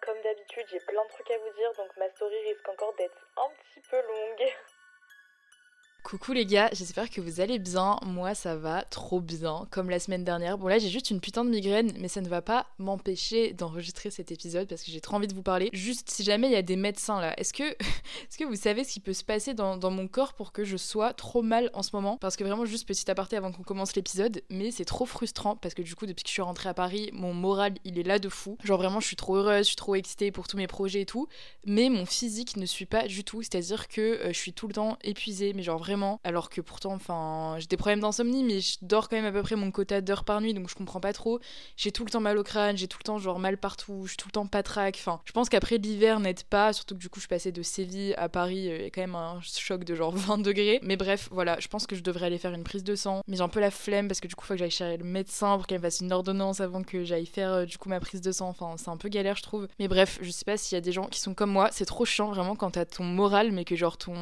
comme d'habitude, j'ai plein de trucs à vous dire, donc ma story risque encore d'être un petit peu longue. Coucou les gars, j'espère que vous allez bien. Moi ça va trop bien, comme la semaine dernière. Bon là j'ai juste une putain de migraine, mais ça ne va pas m'empêcher d'enregistrer cet épisode parce que j'ai trop envie de vous parler. Juste si jamais il y a des médecins là, est-ce que, vous savez ce qui peut se passer dans, dans, mon corps pour que je sois trop mal en ce moment? Parce que vraiment juste petit aparté avant qu'on commence l'épisode, mais c'est trop frustrant parce que du coup depuis que je suis rentrée à Paris, mon moral il est là de fou. Genre vraiment je suis trop heureuse, je suis trop excitée pour tous mes projets et tout, mais mon physique ne suit pas du tout, c'est-à-dire que euh, je suis tout le temps épuisée, mais genre vraiment alors que pourtant, enfin, j'ai des problèmes d'insomnie, mais je dors quand même à peu près mon quota d'heures par nuit, donc je comprends pas trop. J'ai tout le temps mal au crâne, j'ai tout le temps genre mal partout, je suis tout le temps patraque. Enfin, je pense qu'après l'hiver n'aide pas, surtout que du coup je passais de Séville à Paris, euh, il y a quand même un choc de genre 20 degrés. Mais bref, voilà, je pense que je devrais aller faire une prise de sang, mais j'ai un peu la flemme parce que du coup faut que j'aille chercher le médecin pour qu'elle me fasse une ordonnance avant que j'aille faire euh, du coup ma prise de sang. Enfin, c'est un peu galère, je trouve. Mais bref, je sais pas s'il y a des gens qui sont comme moi, c'est trop chiant vraiment quand t'as ton moral, mais que genre ton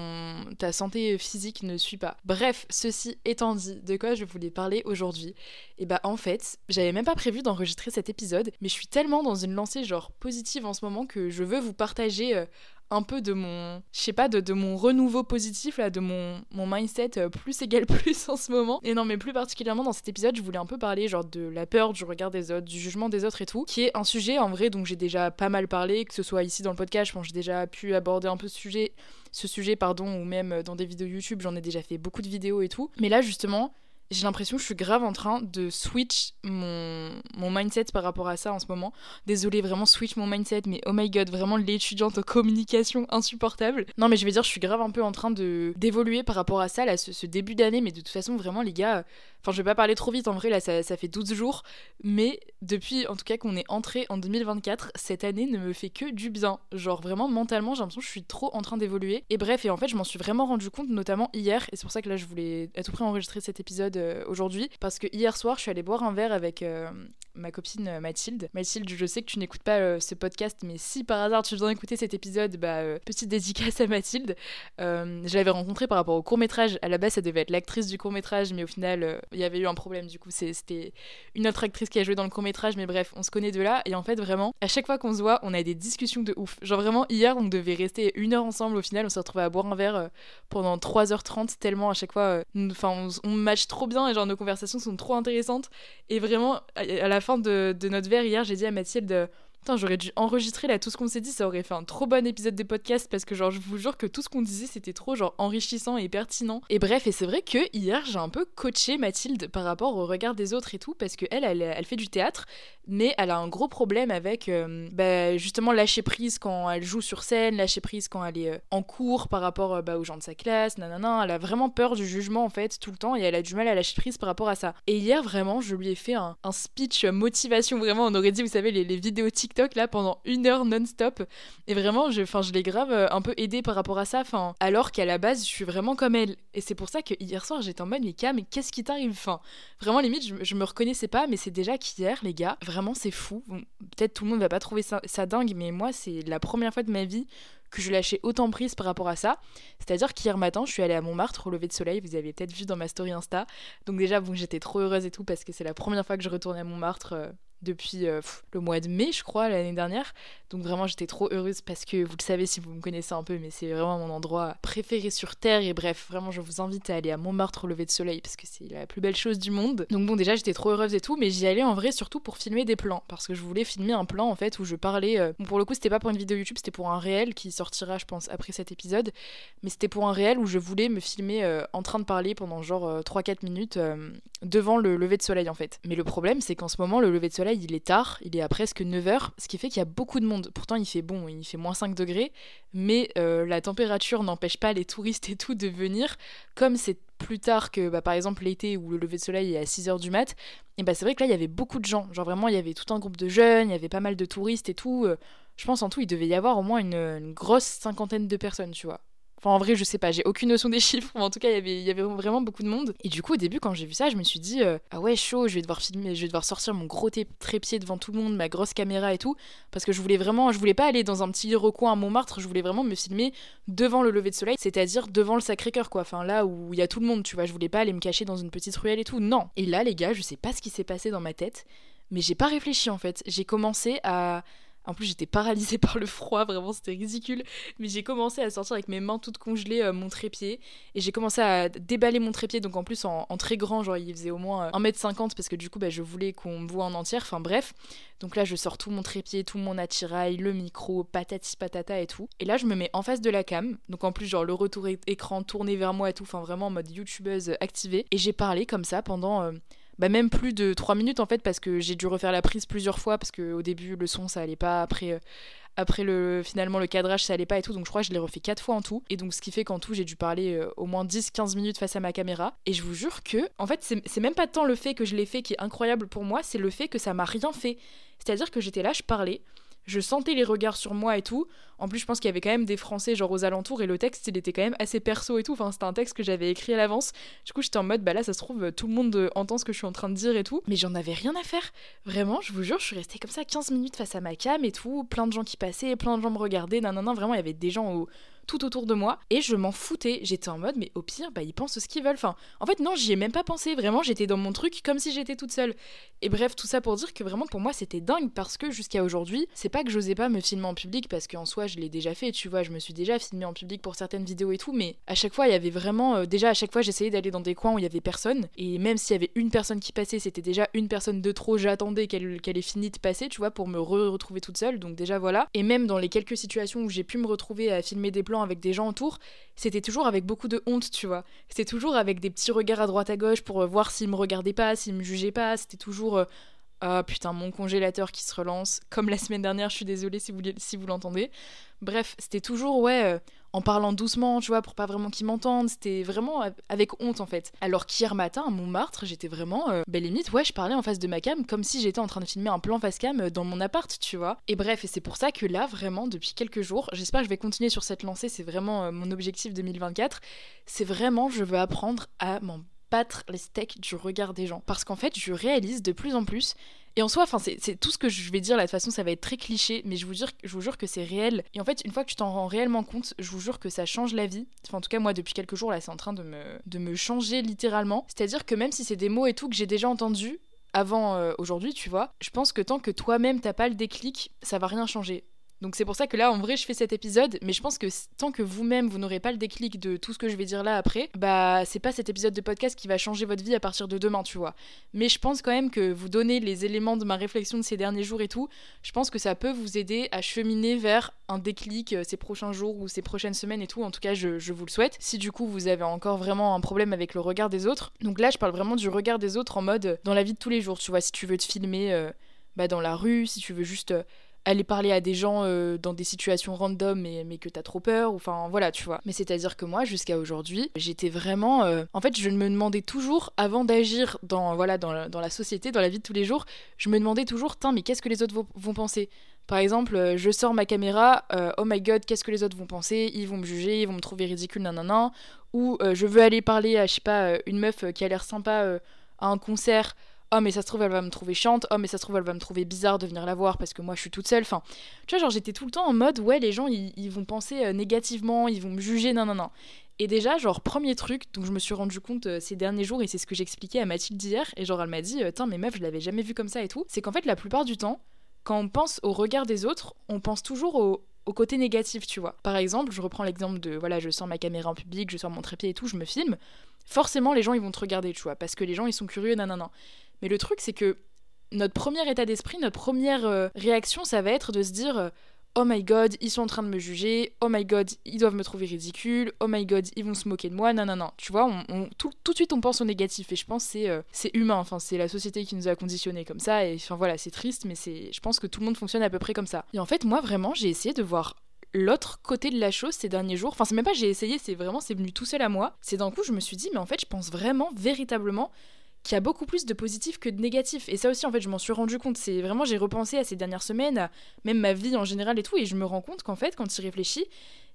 ta santé physique ne suit pas. Bref, ceci étant dit, de quoi je voulais parler aujourd'hui? Et bah en fait, j'avais même pas prévu d'enregistrer cet épisode, mais je suis tellement dans une lancée genre positive en ce moment que je veux vous partager euh, un peu de mon, je sais pas, de, mon renouveau positif, là, de mon, mon mindset euh, plus égal plus en ce moment. Et non, mais plus particulièrement dans cet épisode, je voulais un peu parler genre de la peur, du regard des autres, du jugement des autres et tout, qui est un sujet en vrai dont j'ai déjà pas mal parlé, que ce soit ici dans le podcast, je pense j'ai déjà pu aborder un peu ce sujet, ce sujet, pardon, ou même dans des vidéos YouTube, j'en ai déjà fait beaucoup de vidéos et tout. Mais là, justement, j'ai l'impression que je suis grave en train de switch mon, mon mindset par rapport à ça en ce moment. Désolée, vraiment switch mon mindset, mais oh my god, vraiment l'étudiante en communication insupportable. Non, mais je vais dire, je suis grave un peu en train de d'évoluer par rapport à ça, là, ce, ce début d'année, mais de toute façon, vraiment, les gars, Enfin, je vais pas parler trop vite, en vrai, là, ça, ça fait 12 jours. Mais depuis, en tout cas, qu'on est entré en 2024, cette année ne me fait que du bien. Genre, vraiment, mentalement, j'ai l'impression que je suis trop en train d'évoluer. Et bref, et en fait, je m'en suis vraiment rendu compte, notamment hier. Et c'est pour ça que là, je voulais à tout près enregistrer cet épisode euh, aujourd'hui. Parce que hier soir, je suis allée boire un verre avec euh, ma copine euh, Mathilde. Mathilde, je sais que tu n'écoutes pas ce podcast, mais si par hasard tu viens écouter cet épisode, bah, petite dédicace à Mathilde. je l'avais rencontrée par rapport au court-métrage. À la base, ça devait être l'actrice du court-métrage, mais au final, il y avait eu un problème. Du coup, c'était une autre actrice qui a joué dans le court métrage, mais bref, on se connaît de là. Et en fait, vraiment, à chaque fois qu'on se voit, on a des discussions de ouf. Genre vraiment, hier, on devait rester une heure ensemble. Au final, on s'est retrouvé à boire un verre euh, pendant 3h30, tellement à chaque fois, euh, enfin, on, match trop bien et genre nos conversations sont trop intéressantes. Et vraiment, à, la fin de, notre verre, hier, j'ai dit à Mathilde j'aurais dû enregistrer là tout ce qu'on s'est dit, ça aurait fait un trop bon épisode de podcast parce que genre je vous jure que tout ce qu'on disait c'était trop genre enrichissant et pertinent. Et bref, et c'est vrai que hier j'ai un peu coaché Mathilde par rapport au regard des autres et tout parce que elle, elle, fait du théâtre, mais elle a un gros problème avec euh, bah, justement lâcher prise quand elle joue sur scène, lâcher prise quand elle est euh, en cours par rapport euh, bah, aux gens de sa classe, nanana. Elle a vraiment peur du jugement en fait tout le temps et elle a du mal à lâcher prise par rapport à ça. Et hier vraiment je lui ai fait un, speech motivation vraiment, on aurait dit vous savez les, les vidéos TikTok là pendant une heure non-stop. Et vraiment, je, je l'ai grave euh, un peu aidé par rapport à ça. Enfin, alors qu'à la base, je suis vraiment comme elle. Et c'est pour ça que hier soir, j'étais en mode, mais qu'est-ce qui t'arrive? Enfin, vraiment, limite, je, me reconnaissais pas, mais c'est déjà qu'hier, les gars, vraiment, c'est fou. Peut-être tout le monde va pas trouver ça, ça dingue, mais moi, c'est la première fois de ma vie que je lâchais autant prise par rapport à ça. C'est-à-dire qu'hier matin, je suis allée à Montmartre au lever de soleil, vous avez peut-être vu dans ma story Insta. Donc déjà, bon, j'étais trop heureuse et tout parce que c'est la première fois que je retournais à Montmartre euh, depuis euh, le mois de mai, je crois, l'année dernière. Donc vraiment, j'étais trop heureuse parce que vous le savez si vous me connaissez un peu, mais c'est vraiment mon endroit préféré sur Terre. Et bref, vraiment, je vous invite à aller à Montmartre au lever de soleil parce que c'est la plus belle chose du monde. Donc bon, déjà, j'étais trop heureuse et tout, mais j'y allais en vrai surtout pour filmer des plans parce que je voulais filmer un plan en fait où je parlais. Euh, pour le coup, c'était pas pour une vidéo YouTube, c'était pour un réel qui sortira, je pense, après cet épisode. Mais c'était pour un réel où je voulais me filmer euh, en train de parler pendant genre 3-4 minutes devant le lever de soleil en fait. Mais le problème, c'est qu'en ce moment, le lever de soleil, il est tard, il est à presque 9h, ce qui fait qu'il y a beaucoup de monde. Pourtant, il fait bon, il fait moins 5 degrés, mais euh, la température n'empêche pas les touristes et tout de venir. Comme c'est plus tard que bah, par exemple l'été où le lever de soleil est à 6h du mat, et bah c'est vrai que là, il y avait beaucoup de gens. Genre vraiment, il y avait tout un groupe de jeunes, il y avait pas mal de touristes et tout. Euh, je pense en tout, il devait y avoir au moins une grosse cinquantaine de personnes, tu vois. Enfin, en vrai, je sais pas, j'ai aucune notion des chiffres, mais en tout cas, il y avait vraiment beaucoup de monde. Et du coup, au début, quand j'ai vu ça, je me suis dit, euh, ah ouais, chaud, je vais devoir filmer, je vais devoir sortir mon gros trépied devant tout le monde, ma grosse caméra et tout, parce que je voulais vraiment, je voulais pas aller dans un petit recoin à Montmartre, je voulais vraiment me filmer devant le lever de soleil, c'est-à-dire devant le Sacré-Cœur, quoi. Enfin, là où il y a tout le monde, tu vois, je voulais pas aller me cacher dans une petite ruelle et tout, non. Et là, les gars, je sais pas ce qui s'est passé dans ma tête, mais j'ai pas réfléchi en fait. J'ai commencé à En plus, j'étais paralysée par le froid, vraiment, c'était ridicule. Mais j'ai commencé à sortir avec mes mains toutes congelées euh, mon trépied. Et j'ai commencé à déballer mon trépied, donc en plus en, très grand, genre il faisait au moins 1m50 parce que du coup, bah, je voulais qu'on me voit en entière. Enfin bref. Donc là, je sors tout mon trépied, tout mon attirail, le micro, patati patata et tout. Et là, je me mets en face de la cam. Donc en plus, genre le retour écran tourné vers moi et tout. Enfin vraiment en mode youtubeuse activée. Et j'ai parlé comme ça pendant. Euh, bah même plus de 3 minutes en fait parce que j'ai dû refaire la prise plusieurs fois parce que au début le son ça allait pas. Après euh, après le finalement le cadrage ça allait pas et tout. Donc je crois que je l'ai refait 4 fois en tout. Et donc ce qui fait qu'en tout j'ai dû parler euh, au moins 10 15 minutes face à ma caméra. Et je vous jure que en fait c'est même pas tant le fait que je l'ai fait qui est incroyable pour moi c'est le fait que ça m'a rien fait. C'est-à-dire que j'étais là je parlais je sentais les regards sur moi et tout. En plus, je pense qu'il y avait quand même des Français genre aux alentours et le texte, il était quand même assez perso et tout. Enfin, c'était un texte que j'avais écrit à l'avance. Du coup, j'étais en mode, bah là, ça se trouve, tout le monde euh, entend ce que je suis en train de dire et tout. Mais j'en avais rien à faire. Vraiment, je vous jure, je suis restée comme ça 15 minutes face à ma cam et tout. Plein de gens qui passaient, plein de gens me regardaient. Non, non, non, vraiment, il y avait des gens au tout autour de moi et je m'en foutais. J'étais en mode, mais au pire, bah, ils pensent ce qu'ils veulent. Enfin, en fait, non, j'y ai même pas pensé. Vraiment, j'étais dans mon truc comme si j'étais toute seule. Et bref, tout ça pour dire que vraiment, pour moi, c'était dingue parce que jusqu'à aujourd'hui, c'est pas que j'osais pas me filmer en public parce qu'en soi, je l'ai déjà fait, tu vois, je me suis déjà filmé en public pour certaines vidéos et tout, mais à chaque fois, il y avait vraiment. Euh, déjà, à chaque fois, j'essayais d'aller dans des coins où il y avait personne. Et même s'il y avait une personne qui passait, c'était déjà une personne de trop. J'attendais qu'elle qu'elle ait fini de passer, tu vois, pour me retrouver toute seule. Donc, déjà, voilà. Et même dans les quelques situations où j'ai pu me retrouver à filmer des plans avec des gens autour, c'était toujours avec beaucoup de honte, tu vois. C'était toujours avec des petits regards à droite à gauche pour euh, voir s'ils me regardaient pas, s'ils me jugeaient pas. C'était toujours. Euh, ah putain, mon congélateur qui se relance. Comme la semaine dernière, je suis désolée si vous, l'entendez. Bref, c'était toujours, ouais, euh, en parlant doucement, tu vois, pour pas vraiment qu'ils m'entendent. C'était vraiment avec honte, en fait. Alors qu'hier matin, à Montmartre, j'étais vraiment, euh, belle limite, ouais, je parlais en face de ma cam comme si j'étais en train de filmer un plan face cam euh, dans mon appart, tu vois. Et bref, et c'est pour ça que là, vraiment, depuis quelques jours, j'espère que je vais continuer sur cette lancée, c'est vraiment mon objectif 2024. C'est vraiment, je veux apprendre à m'en battre les steaks du regard des gens. Parce qu'en fait, je réalise de plus en plus et en soi, enfin, c'est tout ce que je vais dire là. De toute façon, ça va être très cliché, mais je vous, jure, je vous jure que c'est réel. Et en fait, une fois que tu t'en rends réellement compte, je vous jure que ça change la vie. Enfin, en tout cas, moi, depuis quelques jours, là, c'est en train de me, de me changer littéralement. C'est-à-dire que même si c'est des mots et tout que j'ai déjà entendus avant euh, aujourd'hui, tu vois, je pense que tant que toi-même t'as pas le déclic, ça va rien changer. Donc c'est pour ça que là, en vrai, je fais cet épisode, mais je pense que tant que vous-même, vous, n'aurez pas le déclic de tout ce que je vais dire là après, bah c'est pas cet épisode de podcast qui va changer votre vie à partir de demain, tu vois. Mais je pense quand même que vous donner les éléments de ma réflexion de ces derniers jours et tout, je pense que ça peut vous aider à cheminer vers un déclic euh, ces prochains jours ou ces prochaines semaines et tout. En tout cas, je, vous le souhaite. Si du coup vous avez encore vraiment un problème avec le regard des autres, donc là, je parle vraiment du regard des autres en mode dans la vie de tous les jours, tu vois, si tu veux te filmer euh, bah, dans la rue, si tu veux juste... Euh, aller parler à des gens euh, dans des situations random mais, mais que t'as trop peur, enfin voilà, tu vois. Mais c'est-à-dire que moi, jusqu'à aujourd'hui, j'étais vraiment... Euh, en fait, je me demandais toujours, avant d'agir dans, la société, dans la vie de tous les jours, je me demandais toujours, tiens, mais qu'est-ce que les autres vont, penser? Par exemple, euh, je sors ma caméra, oh my god, qu'est-ce que les autres vont penser? Ils vont me juger, ils vont me trouver ridicule, nanana. Ou je veux aller parler à, je sais pas, une meuf qui a l'air sympa à un concert, oh mais ça se trouve elle va me trouver chiante, oh mais ça se trouve elle va me trouver bizarre de venir la voir parce que moi je suis toute seule. Enfin, tu vois, genre j'étais tout le temps en mode ouais les gens ils, vont penser euh, négativement, ils vont me juger, non non non. Et déjà, genre, premier truc, donc je me suis rendu compte euh, ces derniers jours, et c'est ce que j'expliquais à Mathilde hier, et genre, elle m'a dit, euh, tiens, mais meuf, je l'avais jamais vu comme ça et tout. C'est qu'en fait, la plupart du temps, quand on pense au regard des autres, on pense toujours au, côté négatif, tu vois. Par exemple, je reprends l'exemple de, voilà, je sors ma caméra en public, je sors mon trépied et tout, je me filme. Forcément, les gens, ils vont te regarder, tu vois, parce que les gens, ils sont curieux, non mais le truc, c'est que notre premier état d'esprit, notre première euh, réaction, ça va être de se dire euh, Oh my god, ils sont en train de me juger. Oh my god, ils doivent me trouver ridicule. Oh my god, ils vont se moquer de moi. Non, non, non. Tu vois, tout, tout, de suite, on pense au négatif. Et je pense que euh, c'est humain. Enfin, c'est la société qui nous a conditionnés comme ça. Et enfin, voilà, c'est triste, mais c'est je pense que tout le monde fonctionne à peu près comme ça. Et en fait, moi, vraiment, j'ai essayé de voir l'autre côté de la chose ces derniers jours. Enfin, c'est même pas j'ai essayé, c'est vraiment, c'est venu tout seul à moi. C'est d'un coup, je me suis dit, mais en fait, je pense vraiment, véritablement, qu'il y a beaucoup plus de positifs que de négatifs. Et ça aussi, en fait, je m'en suis rendu compte. C'est vraiment, j'ai repensé à ces dernières semaines, à même ma vie en général et tout, et je me rends compte qu'en fait, quand tu réfléchis,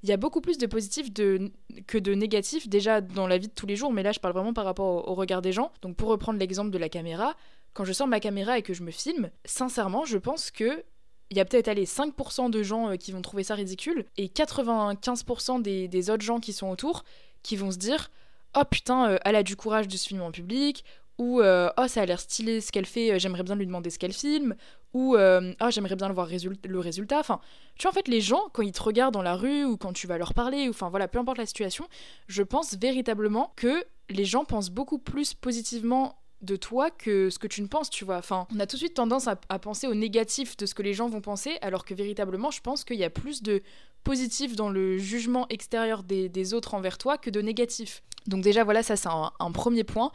il y a beaucoup plus de positifs de... que de négatifs déjà dans la vie de tous les jours. Mais là, je parle vraiment par rapport au, regard des gens. Donc, pour reprendre l'exemple de la caméra, quand je sors ma caméra et que je me filme, sincèrement, je pense que il y a peut-être allé 5% de gens euh, qui vont trouver ça ridicule et 95% des, des, autres gens qui sont autour qui vont se dire Oh putain, euh, elle a du courage de se filmer en public, ou euh, oh ça a l'air stylé ce qu'elle fait, euh, j'aimerais bien lui demander ce qu'elle filme, ou euh, ah j'aimerais bien le voir le résultat. Enfin, tu vois en fait les gens quand ils te regardent dans la rue ou quand tu vas leur parler, ou enfin voilà, peu importe la situation, je pense véritablement que les gens pensent beaucoup plus positivement de toi que ce que tu ne penses, tu vois. Enfin, on a tout de suite tendance à, penser au négatif de ce que les gens vont penser, alors que véritablement, je pense qu'il y a plus de positif dans le jugement extérieur des, autres envers toi que de négatif. Donc déjà, voilà, ça c'est un, premier point.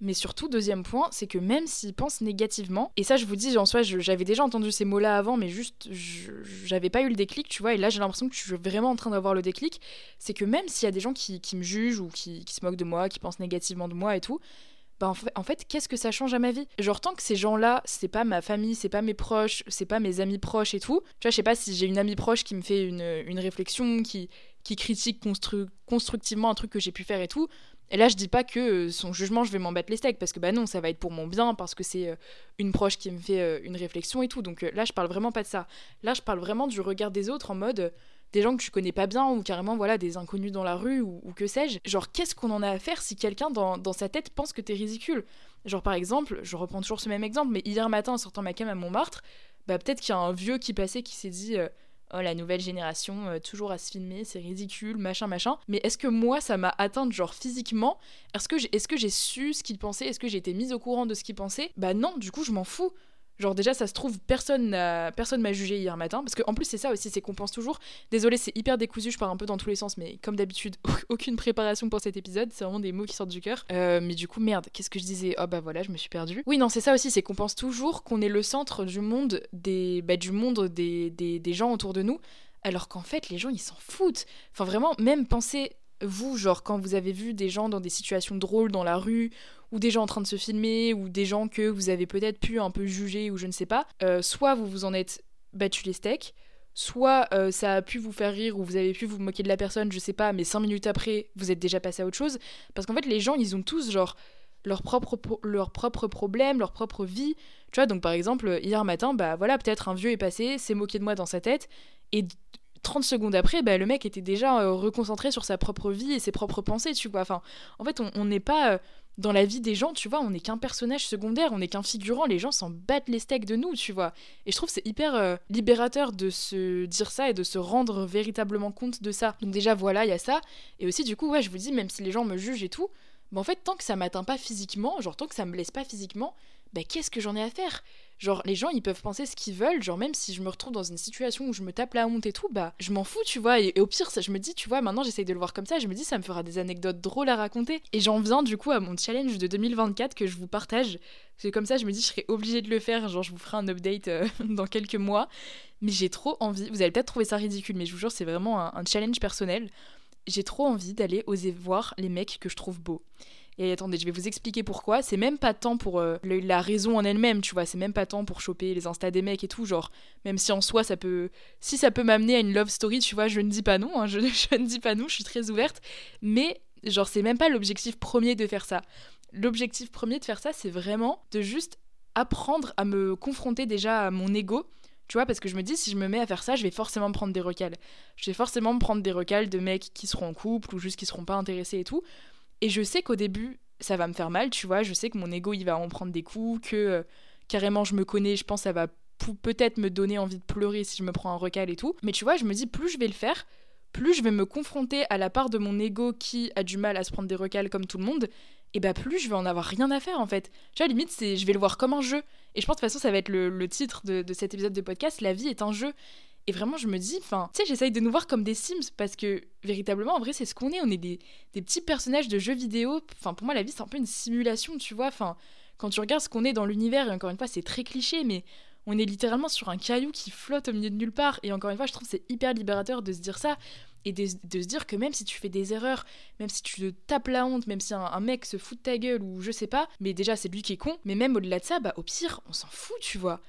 Mais surtout, deuxième point, c'est que même s'ils pensent négativement, et ça je vous dis, en soi, j'avais déjà entendu ces mots-là avant, mais juste, j'avais pas eu le déclic, tu vois, et là j'ai l'impression que je suis vraiment en train d'avoir le déclic, c'est que même s'il y a des gens qui, me jugent ou qui, qui, se moquent de moi, qui pensent négativement de moi et tout, bah en fait, qu'est-ce que ça change à ma vie? Genre tant que ces gens-là, c'est pas ma famille, c'est pas mes proches, c'est pas mes amis proches et tout. Tu vois, je sais pas si j'ai une amie proche qui me fait une, une réflexion, qui, qui critique constructivement un truc que j'ai pu faire et tout. Et là, je dis pas que euh, son jugement, je vais m'en battre les steaks, parce que bah non, ça va être pour mon bien, parce que c'est euh, une proche qui me fait euh, une réflexion et tout. Donc là, je parle vraiment pas de ça. Là, je parle vraiment du regard des autres en mode des gens que tu connais pas bien ou carrément voilà des inconnus dans la rue ou, que sais-je. Genre qu'est-ce qu'on en a à faire si quelqu'un dans, sa tête pense que t'es ridicule? Genre par exemple, je reprends toujours ce même exemple, mais hier matin en sortant ma cam à Montmartre, bah peut-être qu'il y a un vieux qui passait qui s'est dit oh la nouvelle génération euh, toujours à se filmer, c'est ridicule, machin machin. Mais est-ce que moi ça m'a atteinte genre physiquement? Est-ce que j'ai est-ce que j'ai su ce qu'il pensait? Est-ce que j'ai été mise au courant de ce qu'il pensait? Bah non, du coup je m'en fous. Genre déjà ça se trouve personne personne m'a jugé hier matin parce qu'en plus c'est ça aussi c'est qu'on pense toujours. Désolé c'est hyper décousu je pars un peu dans tous les sens mais comme d'habitude aucune préparation pour cet épisode c'est vraiment des mots qui sortent du cœur. Euh, mais du coup merde qu'est-ce que je disais? Oh bah voilà je me suis perdue. Oui non c'est ça aussi c'est qu'on pense toujours qu'on est le centre du monde des bah, du monde des, des, des gens autour de nous alors qu'en fait les gens ils s'en foutent. Enfin vraiment même penser vous, genre quand vous avez vu des gens dans des situations drôles dans la rue ou des gens en train de se filmer, ou des gens que vous avez peut-être pu un peu juger, ou je ne sais pas, euh, soit vous vous en êtes battu les steaks, soit euh, ça a pu vous faire rire, ou vous avez pu vous moquer de la personne, je sais pas, mais cinq minutes après, vous êtes déjà passé à autre chose. Parce qu'en fait, les gens, ils ont tous, genre, leurs propres problèmes, leur propre vie. Tu vois, donc par exemple, hier matin, bah voilà, peut-être un vieux est passé, s'est moqué de moi dans sa tête, et 30 secondes après, bah, le mec était déjà euh, reconcentré sur sa propre vie et ses propres pensées, tu vois. Enfin, en fait, on n'est pas dans la vie des gens, tu vois, on n'est qu'un personnage secondaire, on n'est qu'un figurant, les gens s'en battent les steaks de nous, tu vois. Et je trouve c'est hyper euh, libérateur de se dire ça et de se rendre véritablement compte de ça. Donc déjà voilà, il y a ça. Et aussi du coup, ouais, je vous dis, même si les gens me jugent et tout, bah en fait, tant que ça m'atteint pas physiquement, genre tant que ça me blesse pas physiquement, bah qu'est-ce que j'en ai à faire? Genre, les gens, ils peuvent penser ce qu'ils veulent. Genre, même si je me retrouve dans une situation où je me tape la honte et tout, bah, je m'en fous, tu vois. Et, au pire, ça, je me dis, tu vois, maintenant j'essaye de le voir comme ça. Je me dis, ça me fera des anecdotes drôles à raconter. Et j'en viens, du coup, à mon challenge de 2024 que je vous partage. C'est comme ça, je me dis, je serais obligée de le faire. Genre, je vous ferai un update euh, dans quelques mois. Mais j'ai trop envie. Vous allez peut-être trouver ça ridicule, mais je vous jure, c'est vraiment un challenge personnel. J'ai trop envie d'aller oser voir les mecs que je trouve beaux. Et attendez, je vais vous expliquer pourquoi. C'est même pas tant pour euh, la raison en elle-même, tu vois. C'est même pas tant pour choper les Insta des mecs et tout. Genre, même si en soi, ça peut. Si ça peut m'amener à une love story, tu vois, je ne dis pas non. Hein, je, ne dis pas non, je suis très ouverte. Mais, genre, c'est même pas l'objectif premier de faire ça. L'objectif premier de faire ça, c'est vraiment de juste apprendre à me confronter déjà à mon ego. Tu vois, parce que je me dis, si je me mets à faire ça, je vais forcément me prendre des recals. Je vais forcément me prendre des recals de mecs qui seront en couple ou juste qui seront pas intéressés et tout. Et je sais qu'au début, ça va me faire mal, tu vois. Je sais que mon ego, il va en prendre des coups, que euh, carrément je me connais, je pense que ça va peut-être me donner envie de pleurer si je me prends un recal et tout. Mais tu vois, je me dis, plus je vais le faire, plus je vais me confronter à la part de mon ego qui a du mal à se prendre des recals comme tout le monde, et bah plus je vais en avoir rien à faire en fait. Tu vois, limite, c'est, je vais le voir comme un jeu. Et je pense de toute façon, ça va être le, titre de, de, cet épisode de podcast, La vie est un jeu. Et vraiment, je me dis, enfin, tu sais, j'essaye de nous voir comme des Sims parce que véritablement, en vrai, c'est ce qu'on est. On est des, des, petits personnages de jeux vidéo. Enfin, pour moi, la vie, c'est un peu une simulation, tu vois. Enfin, quand tu regardes ce qu'on est dans l'univers, et encore une fois, c'est très cliché, mais on est littéralement sur un caillou qui flotte au milieu de nulle part. Et encore une fois, je trouve c'est hyper libérateur de se dire ça et de, se dire que même si tu fais des erreurs, même si tu te tapes la honte, même si un, mec se fout de ta gueule ou je sais pas, mais déjà c'est lui qui est con, mais même au-delà de ça, bah au pire, on s'en fout, tu vois.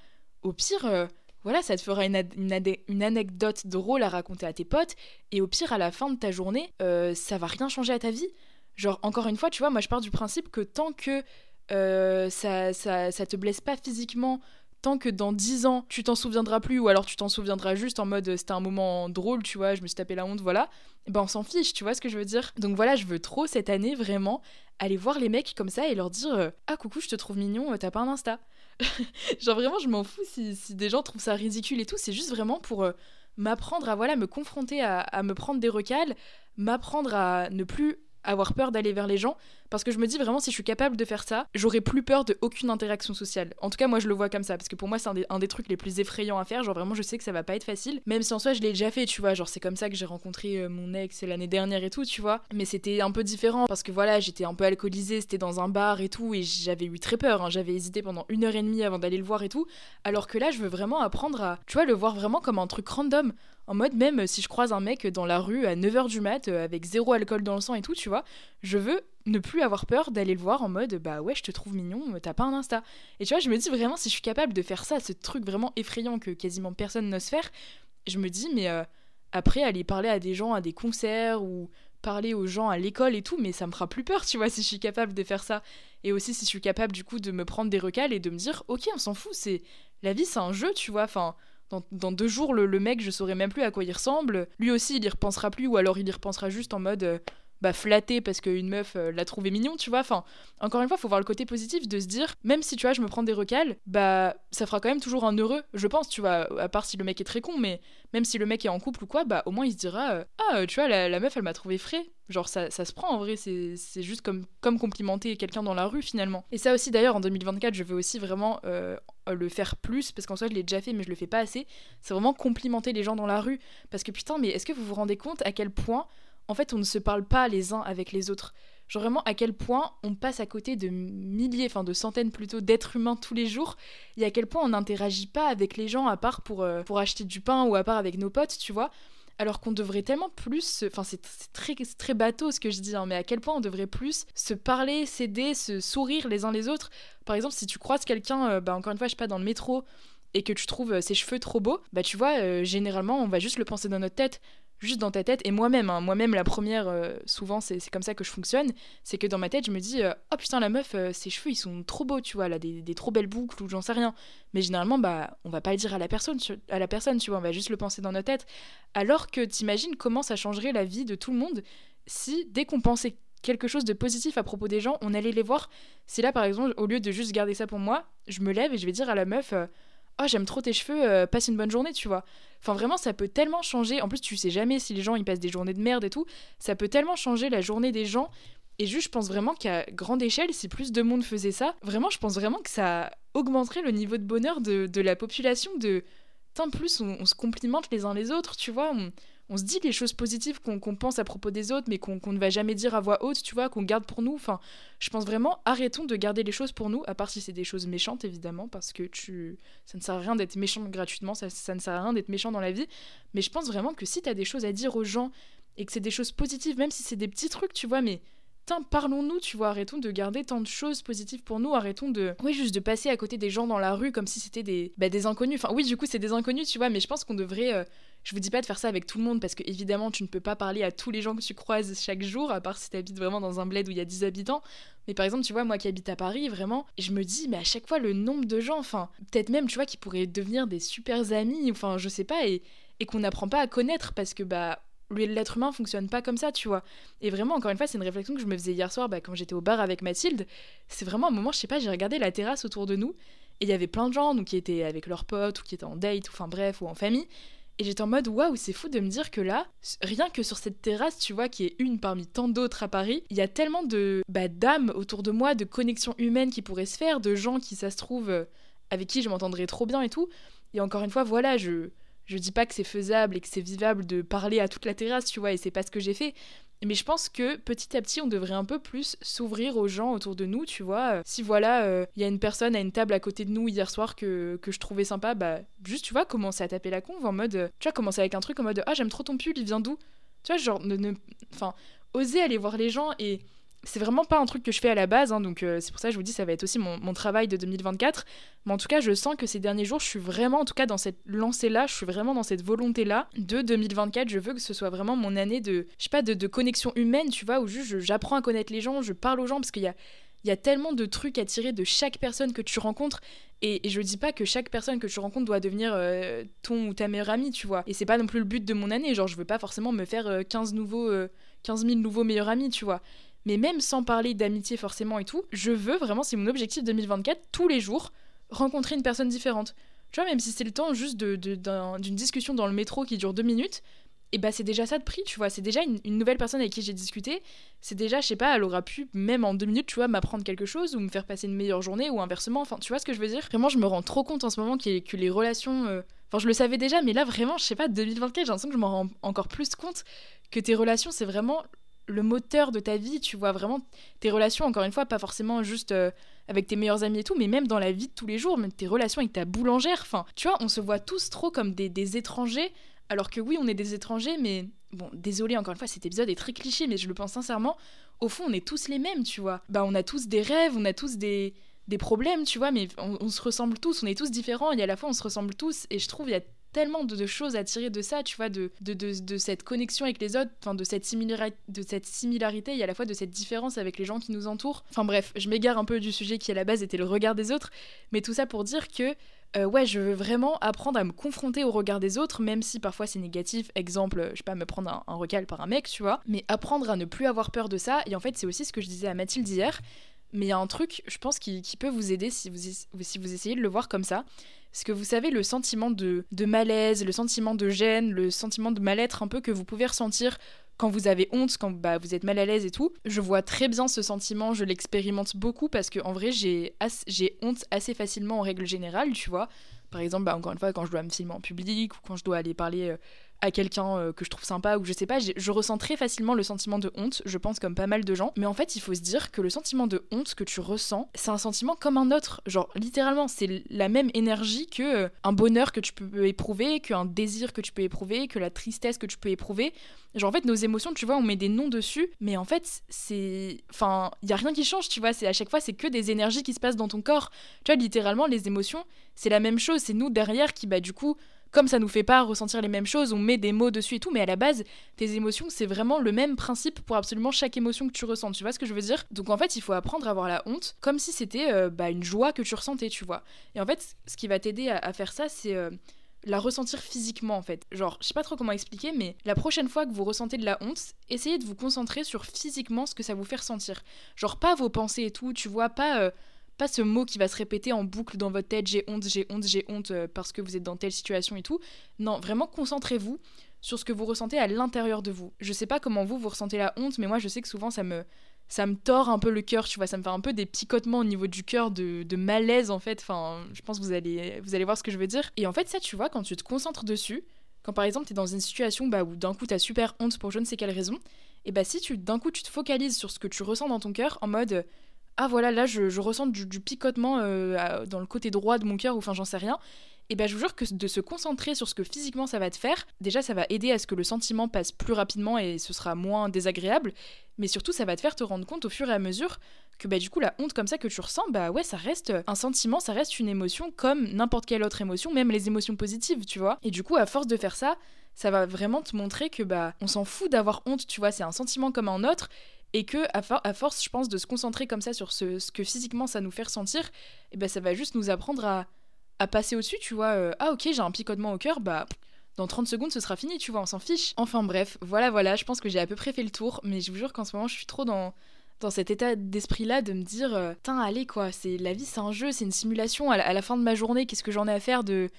Au pire, euh, voilà, ça te fera une, anecdote drôle à raconter à tes potes, et au pire, à la fin de ta journée, euh, ça va rien changer à ta vie. Genre, encore une fois, tu vois, moi je pars du principe que tant que euh, ça, ça, ça, te blesse pas physiquement, tant que dans 10 ans tu t'en souviendras plus, ou alors tu t'en souviendras juste en mode c'était un moment drôle, tu vois, je me suis tapé la honte, voilà, ben on s'en fiche, tu vois ce que je veux dire. Donc voilà, je veux trop cette année vraiment aller voir les mecs comme ça et leur dire euh, Ah coucou, je te trouve mignon, t'as pas un Insta genre vraiment, je m'en fous si, des gens trouvent ça ridicule et tout. C'est juste vraiment pour euh, m'apprendre à voilà me confronter à, à me prendre des recals, m'apprendre à ne plus avoir peur d'aller vers les gens parce que je me dis vraiment si je suis capable de faire ça j'aurai plus peur de aucune interaction sociale. En tout cas moi je le vois comme ça parce que pour moi c'est un, des, trucs les plus effrayants à faire. Genre vraiment je sais que ça va pas être facile. Même si en soi je l'ai déjà fait tu vois. Genre c'est comme ça que j'ai rencontré euh, mon ex l'année dernière et tout tu vois. Mais c'était un peu différent parce que voilà j'étais un peu alcoolisée c'était dans un bar et tout et j'avais eu très peur hein. j'avais hésité pendant une heure et demie avant d'aller le voir et tout. Alors que là je veux vraiment apprendre à tu vois le voir vraiment comme un truc random. En mode même si je croise un mec dans la rue à 9h du mat euh, avec zéro alcool dans le sang et tout, tu vois, je veux ne plus avoir peur d'aller le voir en mode bah ouais, je te trouve mignon, t'as pas un Insta. Et tu vois, je me dis vraiment si je suis capable de faire ça, ce truc vraiment effrayant que quasiment personne n'ose faire, je me dis mais euh, après aller parler à des gens à des concerts ou parler aux gens à l'école et tout, mais ça me fera plus peur, tu vois, si je suis capable de faire ça. Et aussi si je suis capable du coup de me prendre des recals et de me dire ok, on s'en fout, c'est la vie, c'est un jeu, tu vois, enfin dans, deux jours, le, mec, je saurais même plus à quoi il ressemble. Lui aussi, il y repensera plus, ou alors il y repensera juste en mode euh, bah, flatté parce qu'une meuf euh, l'a trouvé mignon, tu vois. Enfin, encore une fois, faut voir le côté positif de se dire, même si tu vois, je me prends des recals, bah, ça fera quand même toujours un heureux, je pense, tu vois, à part si le mec est très con, mais même si le mec est en couple ou quoi, bah, au moins il se dira, euh, ah, tu vois, la, meuf, elle m'a trouvé frais. Genre, ça, se prend en vrai, c'est juste comme, comme complimenter quelqu'un dans la rue finalement. Et ça aussi, d'ailleurs, en 2024, je veux aussi vraiment euh, le faire plus, parce qu'en soi, je l'ai déjà fait, mais je le fais pas assez. C'est vraiment complimenter les gens dans la rue. Parce que putain, mais est-ce que vous vous rendez compte à quel point en fait, on ne se parle pas les uns avec les autres. Genre vraiment à quel point on passe à côté de milliers, enfin de centaines plutôt d'êtres humains tous les jours, et à quel point on n'interagit pas avec les gens à part pour, euh, pour acheter du pain ou à part avec nos potes, tu vois. Alors qu'on devrait tellement plus, enfin c'est très, très bateau ce que je dis, hein, mais à quel point on devrait plus se parler, s'aider, se sourire les uns les autres. Par exemple, si tu croises quelqu'un, euh, bah encore une fois, je sais pas, dans le métro, et que tu trouves euh, ses cheveux trop beaux, bah tu vois, généralement on va juste le penser dans notre tête juste dans ta tête. Et moi-même, hein, moi-même, la première, euh, souvent, c'est comme ça que je fonctionne. C'est que dans ma tête, je me dis, euh, oh putain, la meuf, euh, ses cheveux, ils sont trop beaux, tu vois, elle a des, des trop belles boucles ou j'en sais rien. Mais généralement, bah, on va pas le dire à la personne, à la personne, tu vois, on va juste le penser dans notre tête. Alors que t'imagines comment ça changerait la vie de tout le monde si, dès qu'on pensait quelque chose de positif à propos des gens, on allait les voir. C'est là, par exemple, au lieu de juste garder ça pour moi, je me lève et je vais dire à la meuf, oh, j'aime trop tes cheveux, passe une bonne journée, tu vois. Enfin, vraiment, ça peut tellement changer. En plus, tu sais jamais si les gens ils passent des journées de merde et tout. Ça peut tellement changer la journée des gens. Et juste, je pense vraiment qu'à grande échelle, si plus de monde faisait ça, vraiment, je pense vraiment que ça augmenterait le niveau de bonheur de, la population. De tant plus on, se complimente les uns les autres, tu vois se dit les choses positives qu'on pense à propos des autres, mais qu'on ne va jamais dire à voix haute, tu vois, qu'on garde pour nous. Enfin, je pense vraiment, arrêtons de garder les choses pour nous, à part si c'est des choses méchantes, évidemment, parce que tu... ça ne sert à rien d'être méchant gratuitement, ça, ça, ne sert à rien d'être méchant dans la vie. Mais je pense vraiment que si tu as des choses à dire aux gens, et que c'est des choses positives, même si c'est des petits trucs, tu vois, mais parlons-nous, tu vois, arrêtons de garder tant de choses positives pour nous, arrêtons de, oui, juste de passer à côté des gens dans la rue comme si c'était des, bah, des inconnus. Enfin, oui, du coup, c'est des inconnus, tu vois, mais je pense qu'on devrait, euh, je vous dis pas de faire ça avec tout le monde parce que évidemment, tu ne peux pas parler à tous les gens que tu croises chaque jour, à part si tu habites vraiment dans un bled où il y a 10 habitants. Mais par exemple, tu vois, moi qui habite à Paris, vraiment, je me dis, mais à chaque fois, le nombre de gens, enfin, peut-être même, tu vois, qui pourraient devenir des super amis, enfin, je sais pas, et, et qu'on n'apprend pas à connaître parce que, bah, l'être humain fonctionne pas comme ça, tu vois. Et vraiment, encore une fois, c'est une réflexion que je me faisais hier soir bah, quand j'étais au bar avec Mathilde. C'est vraiment un moment, je sais pas, j'ai regardé la terrasse autour de nous et il y avait plein de gens donc, qui étaient avec leurs potes ou qui étaient en date, ou enfin bref, ou en famille. Et j'étais en mode waouh, c'est fou de me dire que là, rien que sur cette terrasse, tu vois, qui est une parmi tant d'autres à Paris, il y a tellement de bah, d'âmes autour de moi, de connexions humaines qui pourraient se faire, de gens qui, ça se trouve, euh, avec qui je m'entendrais trop bien et tout. Et encore une fois, voilà, je, je dis pas que c'est faisable et que c'est vivable de parler à toute la terrasse, tu vois, et c'est pas ce que j'ai fait. Mais je pense que petit à petit, on devrait un peu plus s'ouvrir aux gens autour de nous, tu vois. Si voilà, il euh, y a une personne à une table à côté de nous hier soir que, que je trouvais sympa, bah juste, tu vois, commencer à taper la conve en mode, tu vois, commencer avec un truc en mode, ah j'aime trop ton pull, il vient d'où? Tu vois, genre, enfin, oser aller voir les gens et c'est vraiment pas un truc que je fais à la base, hein, donc euh, c'est pour ça que je vous dis ça va être aussi mon, travail de 2024. Mais en tout cas, je sens que ces derniers jours, je suis vraiment, en tout cas dans cette lancée-là, je suis vraiment dans cette volonté-là de 2024. Je veux que ce soit vraiment mon année de, je sais pas, de, connexion humaine, tu vois, où juste j'apprends à connaître les gens, je parle aux gens, parce qu'il y a, y a tellement de trucs à tirer de chaque personne que tu rencontres. Et, je dis pas que chaque personne que tu rencontres doit devenir euh, ton ou ta meilleure amie, tu vois. Et c'est pas non plus le but de mon année. Genre, je veux pas forcément me faire 15 euh, nouveaux, 15 000 nouveaux meilleurs amis, tu vois. Mais même sans parler d'amitié forcément et tout, je veux vraiment, c'est mon objectif 2024, tous les jours, rencontrer une personne différente. Tu vois, même si c'est le temps juste d'une de, d'une discussion dans le métro qui dure deux minutes, et bah c'est déjà ça de prix, tu vois. C'est déjà une, nouvelle personne avec qui j'ai discuté. C'est déjà, je sais pas, elle aura pu, même en deux minutes, tu vois, m'apprendre quelque chose ou me faire passer une meilleure journée ou inversement. Enfin, tu vois ce que je veux dire? Vraiment, je me rends trop compte en ce moment que, que les relations. Euh, enfin, je le savais déjà, mais là, vraiment, je sais pas, 2024, j'ai l'impression que je m'en rends encore plus compte que tes relations, c'est vraiment le moteur de ta vie, tu vois. Vraiment, tes relations, encore une fois, pas forcément juste. Euh, avec tes meilleurs amis et tout, mais même dans la vie de tous les jours, même tes relations avec ta boulangère. Enfin, tu vois, on se voit tous trop comme des, des étrangers alors que oui, on est des étrangers, mais bon, désolé encore une fois, cet épisode est très cliché, mais je le pense sincèrement. Au fond, on est tous les mêmes, tu vois. Bah, on a tous des rêves, on a tous des, des problèmes, tu vois, mais on, se ressemble tous, on est tous différents, et à la fois on se ressemble tous, et je trouve il y a tellement de, choses à tirer de ça, tu vois, de, cette connexion avec les autres, de cette, similarité, et à la fois de cette différence avec les gens qui nous entourent. Enfin bref, je m'égare un peu du sujet qui à la base était le regard des autres, mais tout ça pour dire que euh, ouais, je veux vraiment apprendre à me confronter au regard des autres, même si parfois c'est négatif. Exemple, je sais pas, me prendre un, un, recal par un mec, tu vois. Mais apprendre à ne plus avoir peur de ça. Et en fait, c'est aussi ce que je disais à Mathilde hier. Mais il y a un truc, je pense, qui, peut vous aider si vous, si vous essayez de le voir comme ça. Parce que vous savez, le sentiment de, de malaise, le sentiment de gêne, le sentiment de mal-être un peu que vous pouvez ressentir quand vous avez honte, quand bah, vous êtes mal à l'aise et tout. Je vois très bien ce sentiment, je l'expérimente beaucoup parce que en vrai, j'ai honte assez facilement en règle générale, tu vois. Par exemple, bah, encore une fois, quand je dois me filmer en public ou quand je dois aller parler euh, à quelqu'un euh, que je trouve sympa ou je sais pas, je ressens très facilement le sentiment de honte, je pense comme pas mal de gens. Mais en fait, il faut se dire que le sentiment de honte que tu ressens, c'est un sentiment comme un autre. Genre, littéralement, c'est la même énergie que euh, un bonheur que tu peux éprouver, qu'un désir que tu peux éprouver, que la tristesse que tu peux éprouver. Genre, en fait, nos émotions, tu vois, on met des noms dessus, mais en fait, c'est. Enfin, il y a rien qui change, tu vois. C'est à chaque fois, c'est que des énergies qui se passent dans ton corps. Tu vois, littéralement, les émotions, c'est la même chose. C'est nous derrière qui, bah, du coup, comme ça nous fait pas ressentir les mêmes choses, on met des mots dessus et tout, mais à la base, tes émotions, c'est vraiment le même principe pour absolument chaque émotion que tu ressens. Tu vois ce que je veux dire? Donc en fait, il faut apprendre à avoir la honte comme si c'était euh, bah, une joie que tu ressentais, tu vois. Et en fait, ce qui va t'aider à, faire ça, c'est euh, la ressentir physiquement en fait. Genre, je sais pas trop comment expliquer, mais la prochaine fois que vous ressentez de la honte, essayez de vous concentrer sur physiquement ce que ça vous fait ressentir. Genre, pas vos pensées et tout, tu vois, pas. Euh, pas ce mot qui va se répéter en boucle dans votre tête, j'ai honte, j'ai honte, j'ai honte euh, parce que vous êtes dans telle situation et tout. Non, vraiment concentrez-vous sur ce que vous ressentez à l'intérieur de vous. Je sais pas comment vous vous ressentez la honte, mais moi je sais que souvent ça me ça me tord un peu le cœur, tu vois, ça me fait un peu des picotements au niveau du cœur de, de, malaise en fait. Enfin, je pense que vous allez vous allez voir ce que je veux dire. Et en fait, ça tu vois quand tu te concentres dessus, quand par exemple tu es dans une situation bah, où d'un coup tu as super honte pour je ne sais quelle raison, et bah si tu d'un coup tu te focalises sur ce que tu ressens dans ton cœur en mode ah voilà, là je, ressens du, picotement euh, dans le côté droit de mon cœur, ou enfin j'en sais rien, et ben je vous jure que de se concentrer sur ce que physiquement ça va te faire, déjà ça va aider à ce que le sentiment passe plus rapidement et ce sera moins désagréable, mais surtout ça va te faire te rendre compte au fur et à mesure que bah du coup la honte comme ça que tu ressens, bah ouais ça reste un sentiment, ça reste une émotion comme n'importe quelle autre émotion, même les émotions positives, tu vois. Et du coup à force de faire ça, ça va vraiment te montrer que bah on s'en fout d'avoir honte, tu vois, c'est un sentiment comme un autre et que à, force je pense de se concentrer comme ça sur ce, que physiquement ça nous fait ressentir et eh ben ça va juste nous apprendre à, passer au-dessus tu vois euh, ah ok j'ai un picotement au cœur bah dans 30 secondes ce sera fini tu vois on s'en fiche. Enfin bref voilà voilà je pense que j'ai à peu près fait le tour mais je vous jure qu'en ce moment je suis trop dans dans cet état d'esprit là de me dire euh, putain allez quoi c'est la vie c'est un jeu c'est une simulation. À la fin de ma journée qu'est-ce que j'en ai à faire de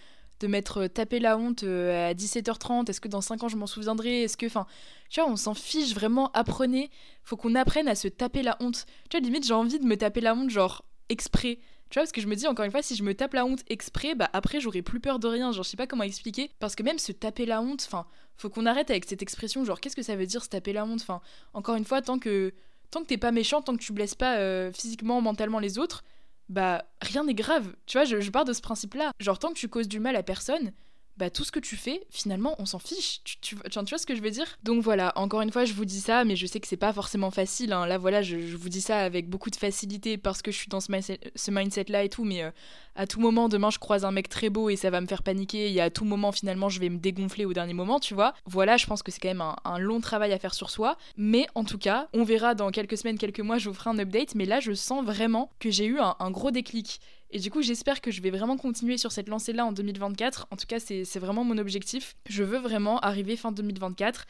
de m'être euh, tapé la honte euh, à 17h30 Est-ce que dans 5 ans je m'en souviendrai Est-ce que. Enfin, tu vois, on s'en fiche vraiment. Apprenez. Faut qu'on apprenne à se taper la honte. Tu vois, limite, j'ai envie de me taper la honte, genre, exprès. Tu vois, parce que je me dis, encore une fois, si je me tape la honte exprès, bah après, j'aurai plus peur de rien. Genre, je sais pas comment expliquer. Parce que même se taper la honte, enfin, faut qu'on arrête avec cette expression, genre, qu'est-ce que ça veut dire se taper la honte? Enfin, encore une fois, tant que. Tant que t'es pas méchant, tant que tu blesses pas euh, physiquement, mentalement les autres, bah rien n'est grave. Tu vois, je, pars de ce principe-là. Genre, tant que tu causes du mal à personne, bah tout ce que tu fais, finalement, on s'en fiche. Tu, tu, vois ce que je veux dire? Donc voilà, encore une fois, je vous dis ça, mais je sais que c'est pas forcément facile. Hein. Là, voilà, je, vous dis ça avec beaucoup de facilité parce que je suis dans ce, mindset-là et tout, mais euh, à tout moment, demain, je croise un mec très beau et ça va me faire paniquer, et à tout moment, finalement, je vais me dégonfler au dernier moment, tu vois. Voilà, je pense que c'est quand même un, long travail à faire sur soi, mais en tout cas, on verra dans quelques semaines, quelques mois, je vous ferai un update, mais là, je sens vraiment que j'ai eu un gros déclic. Et du coup, j'espère que je vais vraiment continuer sur cette lancée-là en 2024. En tout cas, c'est vraiment mon objectif. Je veux vraiment arriver fin 2024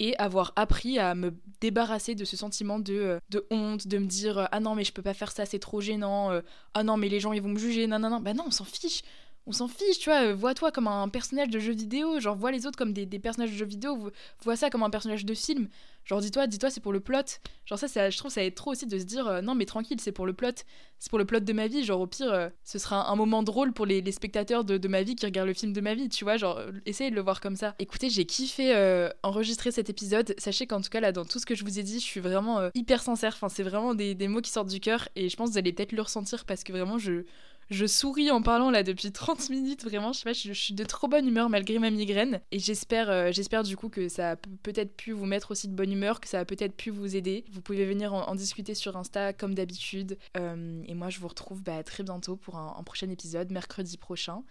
et avoir appris à me débarrasser de ce sentiment de, euh, de honte, de me dire euh, ah non mais je peux pas faire ça, c'est trop gênant, euh, ah non mais les gens ils vont me juger, non non non, bah non on s'en fiche, on s'en fiche, tu vois, vois-toi comme un personnage de jeu vidéo, genre vois les autres comme des, personnages de jeu vidéo, vois ça comme un personnage de film, genre dis-toi, dis-toi c'est pour le plot, genre ça, je trouve ça aide trop aussi de se dire non mais tranquille c'est pour le plot, c'est pour le plot de ma vie, genre au pire ce sera un, moment drôle pour les, spectateurs de, de, ma vie qui regardent le film de ma vie, tu vois, genre essayez de le voir comme ça. Écoutez j'ai kiffé enregistrer cet épisode, sachez qu'en tout cas là dans tout ce que je vous ai dit je suis vraiment hyper sincère, enfin c'est vraiment des, des mots qui sortent du cœur et je pense que vous allez peut-être le ressentir parce que vraiment je je souris en parlant là depuis 30 minutes, vraiment, je sais pas, je, suis de trop bonne humeur malgré ma migraine. Et j'espère euh, j'espère du coup que ça a peut-être pu vous mettre aussi de bonne humeur, que ça a peut-être pu vous aider. Vous pouvez venir en, discuter sur Insta comme d'habitude. Euh, et moi, je vous retrouve bah, très bientôt pour un prochain épisode, mercredi prochain.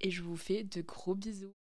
Et je vous fais de gros bisous.